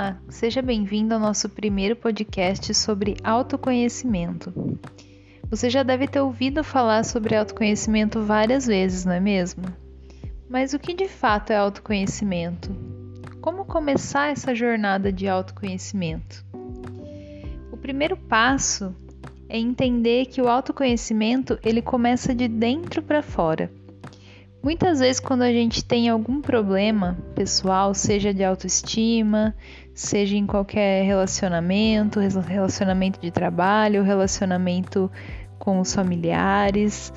Olá, seja bem-vindo ao nosso primeiro podcast sobre autoconhecimento. Você já deve ter ouvido falar sobre autoconhecimento várias vezes, não é mesmo? Mas o que de fato é autoconhecimento? Como começar essa jornada de autoconhecimento? O primeiro passo é entender que o autoconhecimento ele começa de dentro para fora. Muitas vezes, quando a gente tem algum problema pessoal, seja de autoestima, seja em qualquer relacionamento, relacionamento de trabalho, relacionamento com os familiares,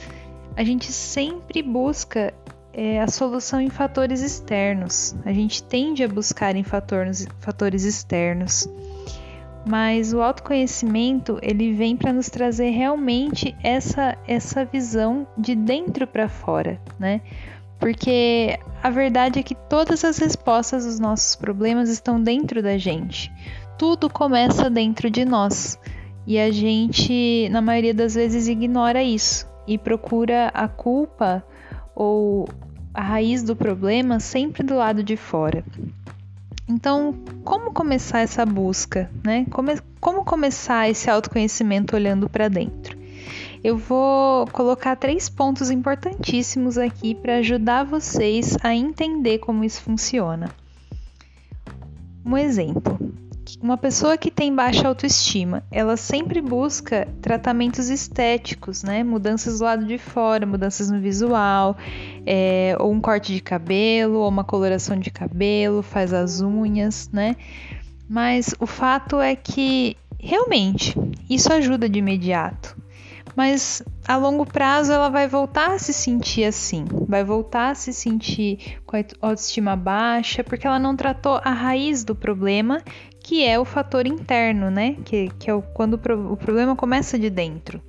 a gente sempre busca é, a solução em fatores externos. A gente tende a buscar em fatores, fatores externos mas o autoconhecimento ele vem para nos trazer realmente essa essa visão de dentro para fora, né? Porque a verdade é que todas as respostas dos nossos problemas estão dentro da gente. Tudo começa dentro de nós. E a gente, na maioria das vezes, ignora isso e procura a culpa ou a raiz do problema sempre do lado de fora. Então, como começar essa busca, né? Como, como começar esse autoconhecimento olhando para dentro? Eu vou colocar três pontos importantíssimos aqui para ajudar vocês a entender como isso funciona. Um exemplo: uma pessoa que tem baixa autoestima, ela sempre busca tratamentos estéticos, né? Mudanças do lado de fora, mudanças no visual, é, ou um corte de cabelo, ou uma coloração de cabelo, faz as unhas, né? Mas o fato é que realmente isso ajuda de imediato mas a longo prazo ela vai voltar a se sentir assim, vai voltar a se sentir com a autoestima baixa, porque ela não tratou a raiz do problema, que é o fator interno, né? Que, que é o, quando o, o problema começa de dentro.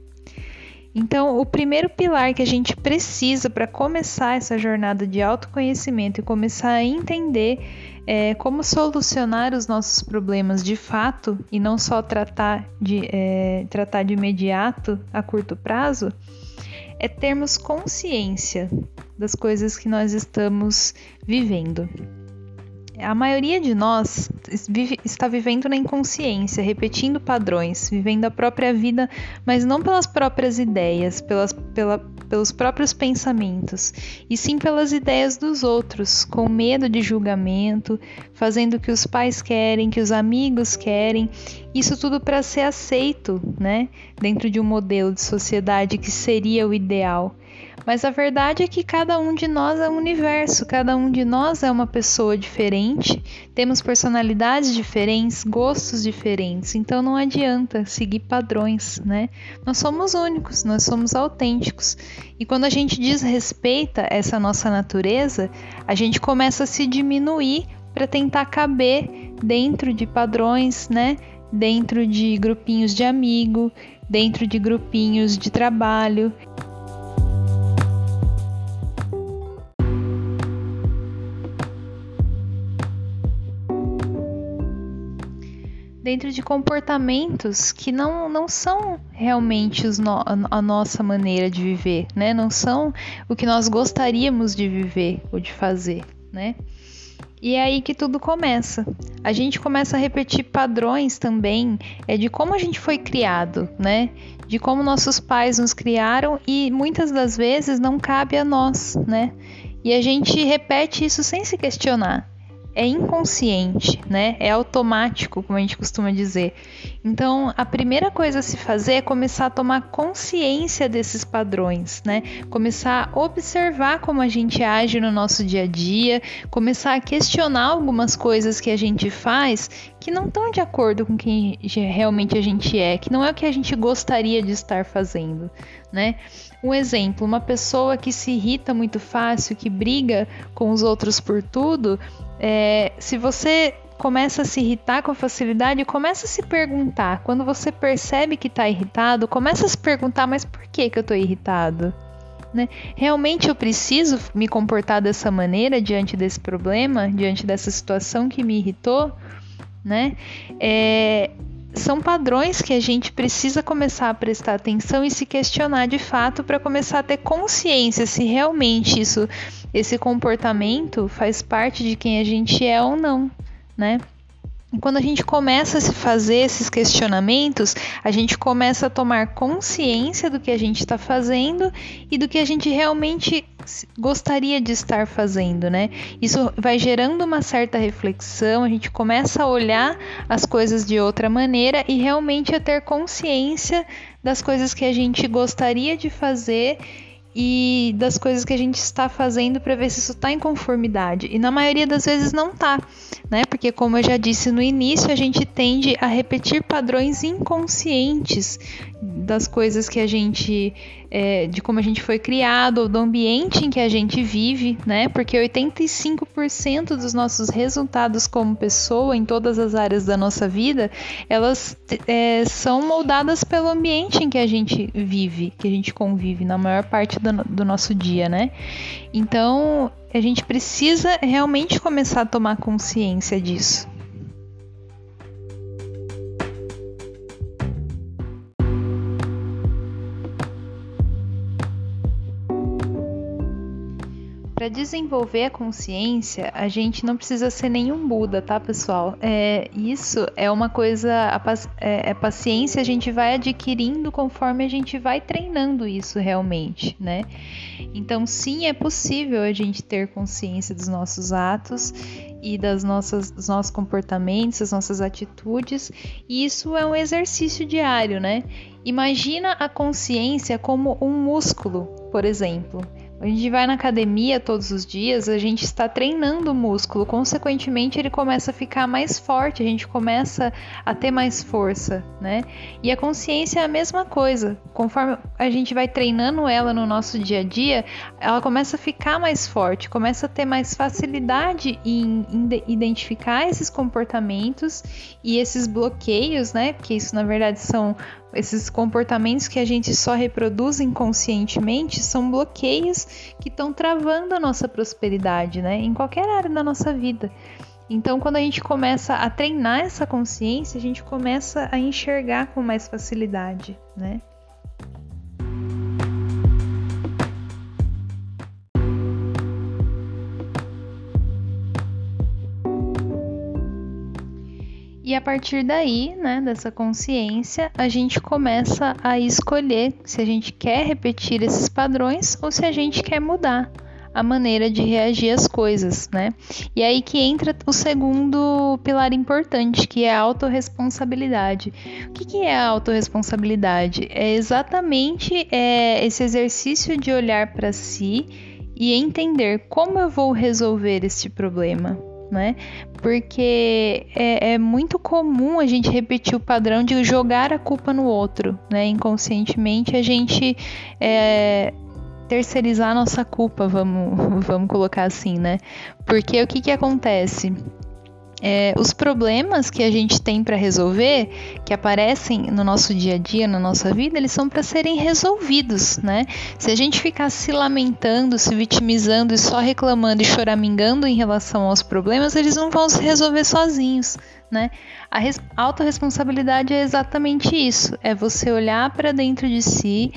Então, o primeiro pilar que a gente precisa para começar essa jornada de autoconhecimento e começar a entender é, como solucionar os nossos problemas de fato e não só tratar de, é, tratar de imediato a curto prazo, é termos consciência das coisas que nós estamos vivendo. A maioria de nós vive, está vivendo na inconsciência, repetindo padrões, vivendo a própria vida, mas não pelas próprias ideias, pelas, pela, pelos próprios pensamentos, e sim pelas ideias dos outros, com medo de julgamento, fazendo o que os pais querem, que os amigos querem, isso tudo para ser aceito, né, dentro de um modelo de sociedade que seria o ideal. Mas a verdade é que cada um de nós é um universo, cada um de nós é uma pessoa diferente, temos personalidades diferentes, gostos diferentes, então não adianta seguir padrões, né? Nós somos únicos, nós somos autênticos. E quando a gente desrespeita essa nossa natureza, a gente começa a se diminuir para tentar caber dentro de padrões, né? Dentro de grupinhos de amigo, dentro de grupinhos de trabalho. Dentro de comportamentos que não, não são realmente no, a nossa maneira de viver, né? Não são o que nós gostaríamos de viver ou de fazer, né? E é aí que tudo começa. A gente começa a repetir padrões também é de como a gente foi criado, né? De como nossos pais nos criaram e muitas das vezes não cabe a nós, né? E a gente repete isso sem se questionar é inconsciente, né? É automático, como a gente costuma dizer. Então, a primeira coisa a se fazer é começar a tomar consciência desses padrões, né? Começar a observar como a gente age no nosso dia a dia, começar a questionar algumas coisas que a gente faz que não estão de acordo com quem realmente a gente é, que não é o que a gente gostaria de estar fazendo, né? Um exemplo, uma pessoa que se irrita muito fácil, que briga com os outros por tudo, é, se você começa a se irritar com facilidade, começa a se perguntar. Quando você percebe que está irritado, começa a se perguntar, mas por que, que eu estou irritado? Né? Realmente eu preciso me comportar dessa maneira diante desse problema, diante dessa situação que me irritou? Né? É, são padrões que a gente precisa começar a prestar atenção e se questionar de fato para começar a ter consciência se realmente isso, esse comportamento faz parte de quem a gente é ou não, né? Quando a gente começa a se fazer esses questionamentos, a gente começa a tomar consciência do que a gente está fazendo e do que a gente realmente gostaria de estar fazendo, né? Isso vai gerando uma certa reflexão, a gente começa a olhar as coisas de outra maneira e realmente a ter consciência das coisas que a gente gostaria de fazer e das coisas que a gente está fazendo para ver se isso está em conformidade. E na maioria das vezes não está, né? Porque como eu já disse no início, a gente tende a repetir padrões inconscientes das coisas que a gente, é, de como a gente foi criado, ou do ambiente em que a gente vive, né? Porque 85% dos nossos resultados como pessoa em todas as áreas da nossa vida, elas é, são moldadas pelo ambiente em que a gente vive, que a gente convive na maior parte do, do nosso dia, né? Então, a gente precisa realmente começar a tomar consciência disso. Para desenvolver a consciência, a gente não precisa ser nenhum Buda, tá, pessoal? É, isso é uma coisa, a, é, é paciência a gente vai adquirindo conforme a gente vai treinando isso realmente, né? Então, sim, é possível a gente ter consciência dos nossos atos e das nossas, dos nossos comportamentos, das nossas atitudes, e isso é um exercício diário, né? Imagina a consciência como um músculo, por exemplo. A gente vai na academia todos os dias, a gente está treinando o músculo, consequentemente ele começa a ficar mais forte, a gente começa a ter mais força, né? E a consciência é a mesma coisa. Conforme a gente vai treinando ela no nosso dia a dia, ela começa a ficar mais forte, começa a ter mais facilidade em, identificar esses comportamentos e esses bloqueios, né? Porque isso na verdade são esses comportamentos que a gente só reproduz inconscientemente são bloqueios que estão travando a nossa prosperidade, né? Em qualquer área da nossa vida. Então, quando a gente começa a treinar essa consciência, a gente começa a enxergar com mais facilidade, né? E a partir daí, né, dessa consciência, a gente começa a escolher se a gente quer repetir esses padrões ou se a gente quer mudar a maneira de reagir às coisas, né? E aí que entra o segundo pilar importante, que é a autorresponsabilidade. O que, que é a autorresponsabilidade? É exatamente é, esse exercício de olhar para si e entender como eu vou resolver este problema, né? Porque é, é, muito comum a gente repetir o padrão de jogar a culpa no outro, né? Inconscientemente a gente é, terceirizar a nossa culpa, vamos, vamos colocar assim, né? Porque o que, que acontece? É, os problemas que a gente tem para resolver, que aparecem no nosso dia a dia, na nossa vida, eles são para serem resolvidos, né? Se a gente ficar se lamentando, se vitimizando e só reclamando e choramingando em relação aos problemas, eles não vão se resolver sozinhos. Né? A autorresponsabilidade é exatamente isso: é você olhar para dentro de si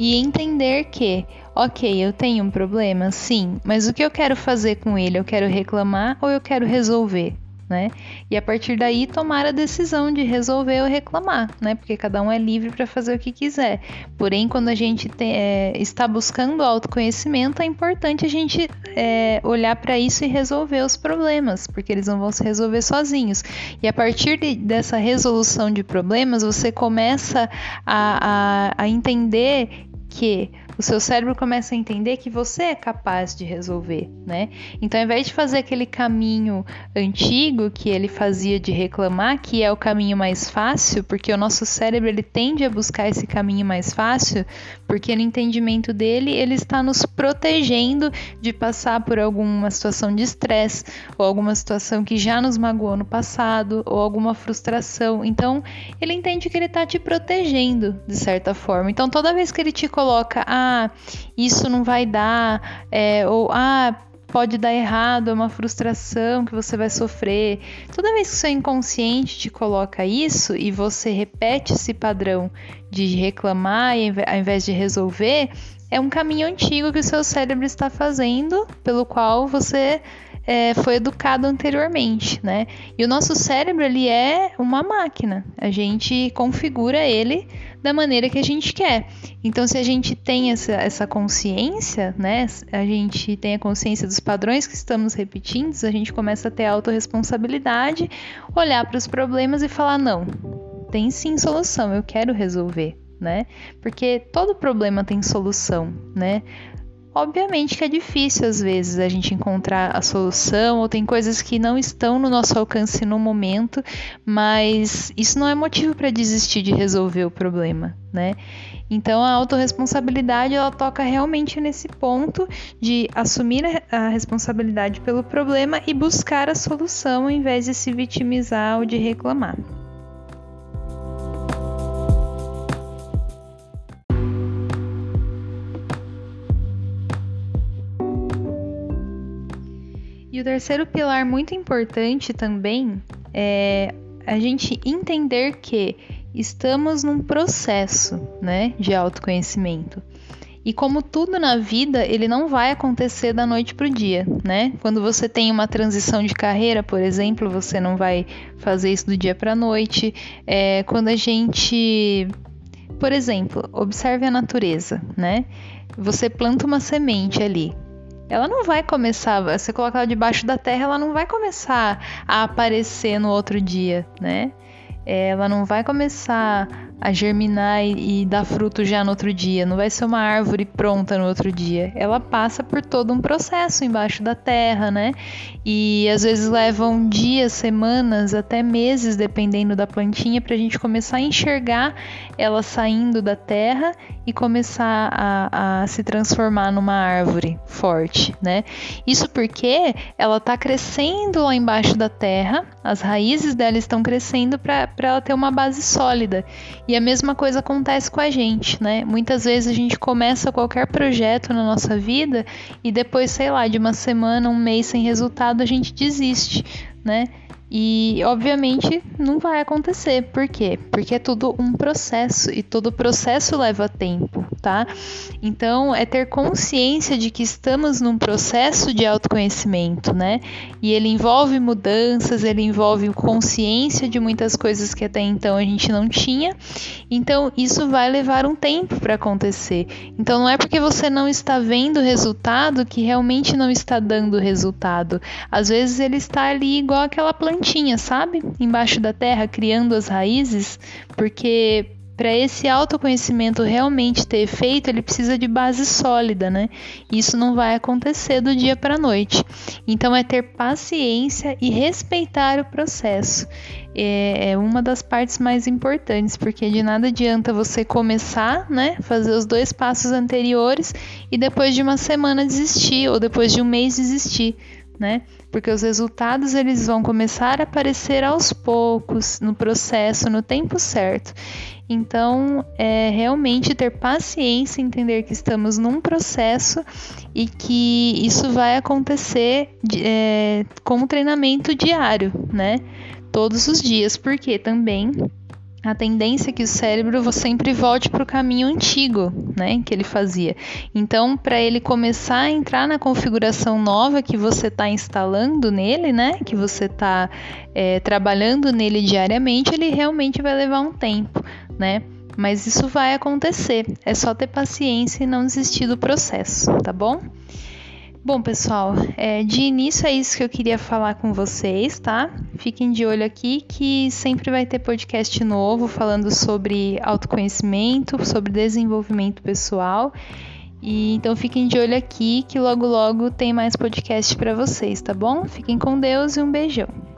e entender que, ok, eu tenho um problema, sim, mas o que eu quero fazer com ele? Eu quero reclamar ou eu quero resolver? Né? E a partir daí tomar a decisão de resolver ou reclamar, né? Porque cada um é livre para fazer o que quiser. Porém, quando a gente te, é, está buscando autoconhecimento, é importante a gente é, olhar para isso e resolver os problemas, porque eles não vão se resolver sozinhos. E a partir de, dessa resolução de problemas, você começa a, a, a entender que o seu cérebro começa a entender que você é capaz de resolver, né? Então, ao invés de fazer aquele caminho antigo que ele fazia de reclamar, que é o caminho mais fácil, porque o nosso cérebro ele tende a buscar esse caminho mais fácil, porque no entendimento dele ele está nos protegendo de passar por alguma situação de estresse ou alguma situação que já nos magoou no passado ou alguma frustração. Então, ele entende que ele está te protegendo de certa forma. Então, toda vez que ele te coloca, ah, isso não vai dar, é, ou ah, pode dar errado, é uma frustração que você vai sofrer. Toda vez que seu inconsciente te coloca isso e você repete esse padrão de reclamar ao invés de resolver, é um caminho antigo que o seu cérebro está fazendo, pelo qual você é, foi educado anteriormente, né? E o nosso cérebro ele é uma máquina. A gente configura ele da maneira que a gente quer. Então, se a gente tem essa, essa consciência, né? A gente tem a consciência dos padrões que estamos repetindo, a gente começa a ter autorresponsabilidade, olhar para os problemas e falar: não, tem sim solução, eu quero resolver. Né? Porque todo problema tem solução, né? Obviamente que é difícil às vezes a gente encontrar a solução ou tem coisas que não estão no nosso alcance no momento, mas isso não é motivo para desistir de resolver o problema, né? Então a autorresponsabilidade ela toca realmente nesse ponto de assumir a responsabilidade pelo problema e buscar a solução ao invés de se vitimizar ou de reclamar. E o terceiro pilar muito importante também é a gente entender que estamos num processo, né, de autoconhecimento. E como tudo na vida, ele não vai acontecer da noite para o dia, né? Quando você tem uma transição de carreira, por exemplo, você não vai fazer isso do dia para a noite. É, quando a gente, por exemplo, observe a natureza, né? Você planta uma semente ali ela não vai começar, você colocar ela debaixo da terra, ela não vai começar a aparecer no outro dia, né? Ela não vai começar a germinar e, e, dar fruto já no outro dia. Não vai ser uma árvore pronta no outro dia. Ela passa por todo um processo embaixo da terra, né? E às vezes levam dias, semanas, até meses, dependendo da plantinha, para a gente começar a enxergar ela saindo da terra e começar a, a se transformar numa árvore forte, né? Isso porque ela está crescendo lá embaixo da terra, as raízes dela estão crescendo para ela ter uma base sólida. E a mesma coisa acontece com a gente, né? Muitas vezes a gente começa qualquer projeto na nossa vida e depois, sei lá, de uma semana, um mês sem resultado, a gente desiste, né? E obviamente não vai acontecer. Por quê? Porque é tudo um processo e todo processo leva tempo, tá? Então é ter consciência de que estamos num processo de autoconhecimento, né? E ele envolve mudanças, ele envolve consciência de muitas coisas que até então a gente não tinha. Então isso vai levar um tempo para acontecer. Então não é porque você não está vendo resultado que realmente não está dando resultado. Às vezes ele está ali igual aquela plantinha plantinha, sabe? Embaixo da terra, criando as raízes, porque para esse autoconhecimento realmente ter efeito, ele precisa de base sólida, né? Isso não vai acontecer do dia para a noite. Então, é ter paciência e respeitar o processo. É, é uma das partes mais importantes, porque de nada adianta você começar, né? Fazer os dois passos anteriores e depois de uma semana desistir, ou depois de um mês desistir né? Porque os resultados eles vão começar a aparecer aos poucos, no processo, no tempo certo. Então, é realmente ter paciência, entender que estamos num processo e que isso vai acontecer é, com treinamento diário, né? Todos os dias, porque também a tendência é que o cérebro sempre volte para o caminho antigo, né, que ele fazia. Então, para ele começar a entrar na configuração nova que você está instalando nele, né, que você está é, trabalhando nele diariamente, ele realmente vai levar um tempo, né? Mas isso vai acontecer. É só ter paciência e não desistir do processo, tá bom? Bom, pessoal, é, de início é isso que eu queria falar com vocês, tá? Fiquem de olho aqui que sempre vai ter podcast novo falando sobre autoconhecimento, sobre desenvolvimento pessoal. E então fiquem de olho aqui que logo logo tem mais podcast para vocês, tá bom? Fiquem com Deus e um beijão.